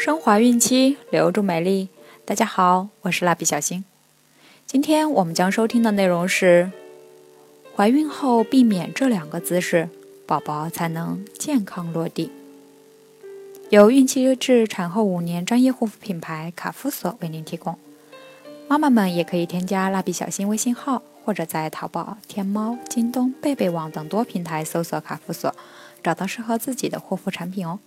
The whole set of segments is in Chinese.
升华孕期，留住美丽。大家好，我是蜡笔小新。今天我们将收听的内容是：怀孕后避免这两个姿势，宝宝才能健康落地。由孕期至产后五年专业护肤品牌卡夫索为您提供。妈妈们也可以添加蜡笔小新微信号，或者在淘宝、天猫、京东、贝贝网等多平台搜索卡夫索，找到适合自己的护肤产品哦。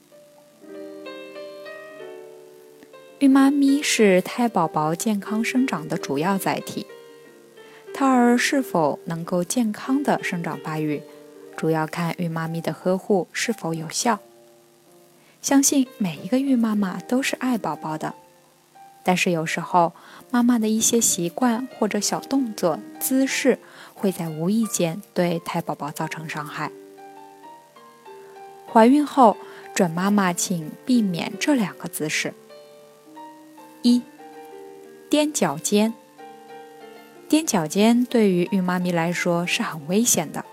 孕妈咪是胎宝宝健康生长的主要载体，胎儿是否能够健康的生长发育，主要看孕妈咪的呵护是否有效。相信每一个孕妈妈都是爱宝宝的，但是有时候妈妈的一些习惯或者小动作、姿势，会在无意间对胎宝宝造成伤害。怀孕后，准妈妈请避免这两个姿势。一，踮脚尖。踮脚尖对于孕妈咪来说是很危险的。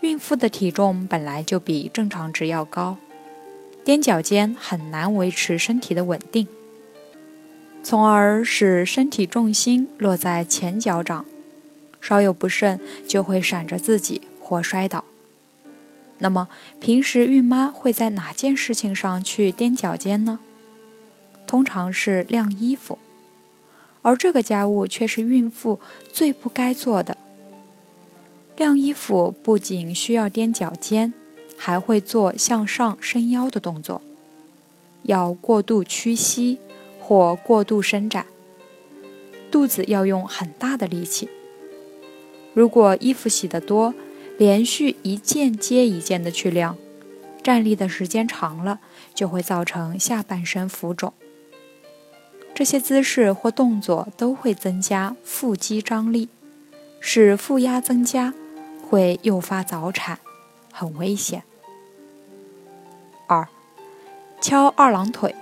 孕妇的体重本来就比正常值要高，踮脚尖很难维持身体的稳定，从而使身体重心落在前脚掌，稍有不慎就会闪着自己或摔倒。那么，平时孕妈会在哪件事情上去踮脚尖呢？通常是晾衣服，而这个家务却是孕妇最不该做的。晾衣服不仅需要踮脚尖，还会做向上伸腰的动作，要过度屈膝或过度伸展，肚子要用很大的力气。如果衣服洗得多，连续一件接一件的去晾，站立的时间长了，就会造成下半身浮肿。这些姿势或动作都会增加腹肌张力，使腹压增加，会诱发早产，很危险。二，翘二郎腿。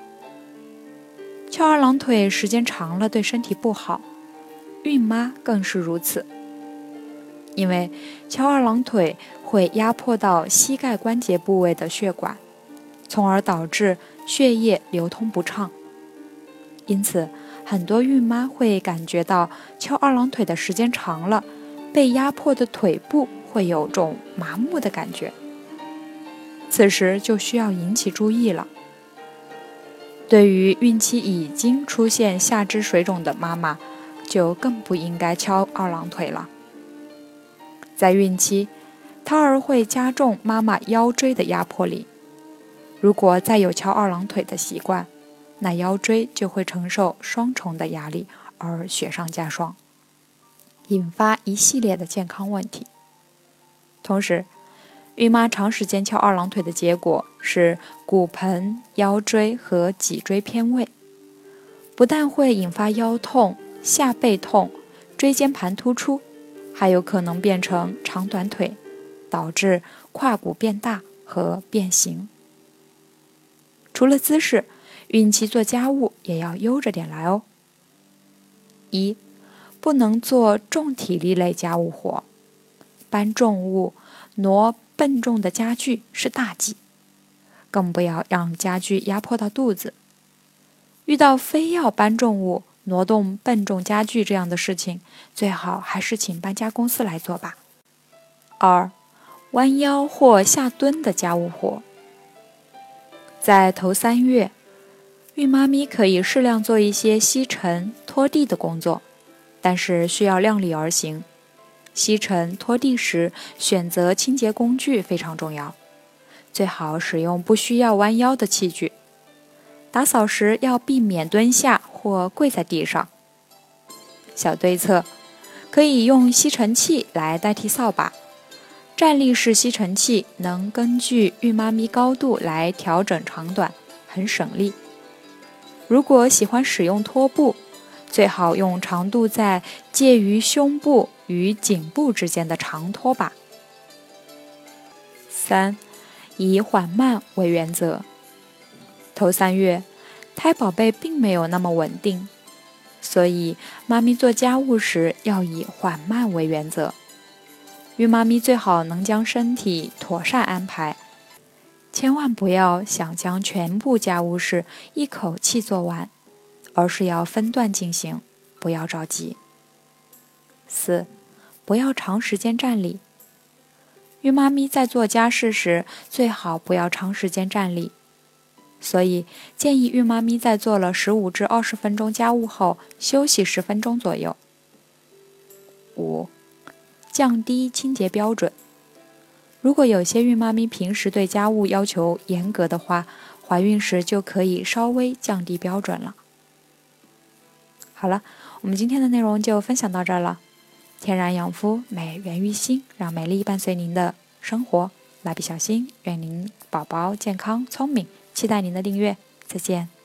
翘二郎腿时间长了对身体不好，孕妈更是如此。因为翘二郎腿会压迫到膝盖关节部位的血管，从而导致血液流通不畅。因此，很多孕妈会感觉到翘二郎腿的时间长了，被压迫的腿部会有种麻木的感觉。此时就需要引起注意了。对于孕期已经出现下肢水肿的妈妈，就更不应该翘二郎腿了。在孕期，胎儿会加重妈妈腰椎的压迫力。如果再有翘二郎腿的习惯，那腰椎就会承受双重的压力，而雪上加霜，引发一系列的健康问题。同时，孕妈长时间翘二郎腿的结果是骨盆、腰椎和脊椎偏位，不但会引发腰痛、下背痛、椎间盘突出，还有可能变成长短腿，导致胯骨变大和变形。除了姿势。孕期做家务也要悠着点来哦。一，不能做重体力类家务活，搬重物、挪笨重的家具是大忌，更不要让家具压迫到肚子。遇到非要搬重物、挪动笨重家具这样的事情，最好还是请搬家公司来做吧。二，弯腰或下蹲的家务活，在头三月。孕妈咪可以适量做一些吸尘、拖地的工作，但是需要量力而行。吸尘、拖地时选择清洁工具非常重要，最好使用不需要弯腰的器具。打扫时要避免蹲下或跪在地上。小对策，可以用吸尘器来代替扫把。站立式吸尘器能根据孕妈咪高度来调整长短，很省力。如果喜欢使用拖布，最好用长度在介于胸部与颈部之间的长拖把。三，以缓慢为原则。头三月，胎宝贝并没有那么稳定，所以妈咪做家务时要以缓慢为原则。孕妈咪最好能将身体妥善安排。千万不要想将全部家务事一口气做完，而是要分段进行，不要着急。四，不要长时间站立。孕妈咪在做家事时，最好不要长时间站立，所以建议孕妈咪在做了十五至二十分钟家务后，休息十分钟左右。五，降低清洁标准。如果有些孕妈咪平时对家务要求严格的话，怀孕时就可以稍微降低标准了。好了，我们今天的内容就分享到这儿了。天然养肤，美源于心，让美丽伴随您的生活。蜡笔小新，愿您宝宝健康聪明，期待您的订阅。再见。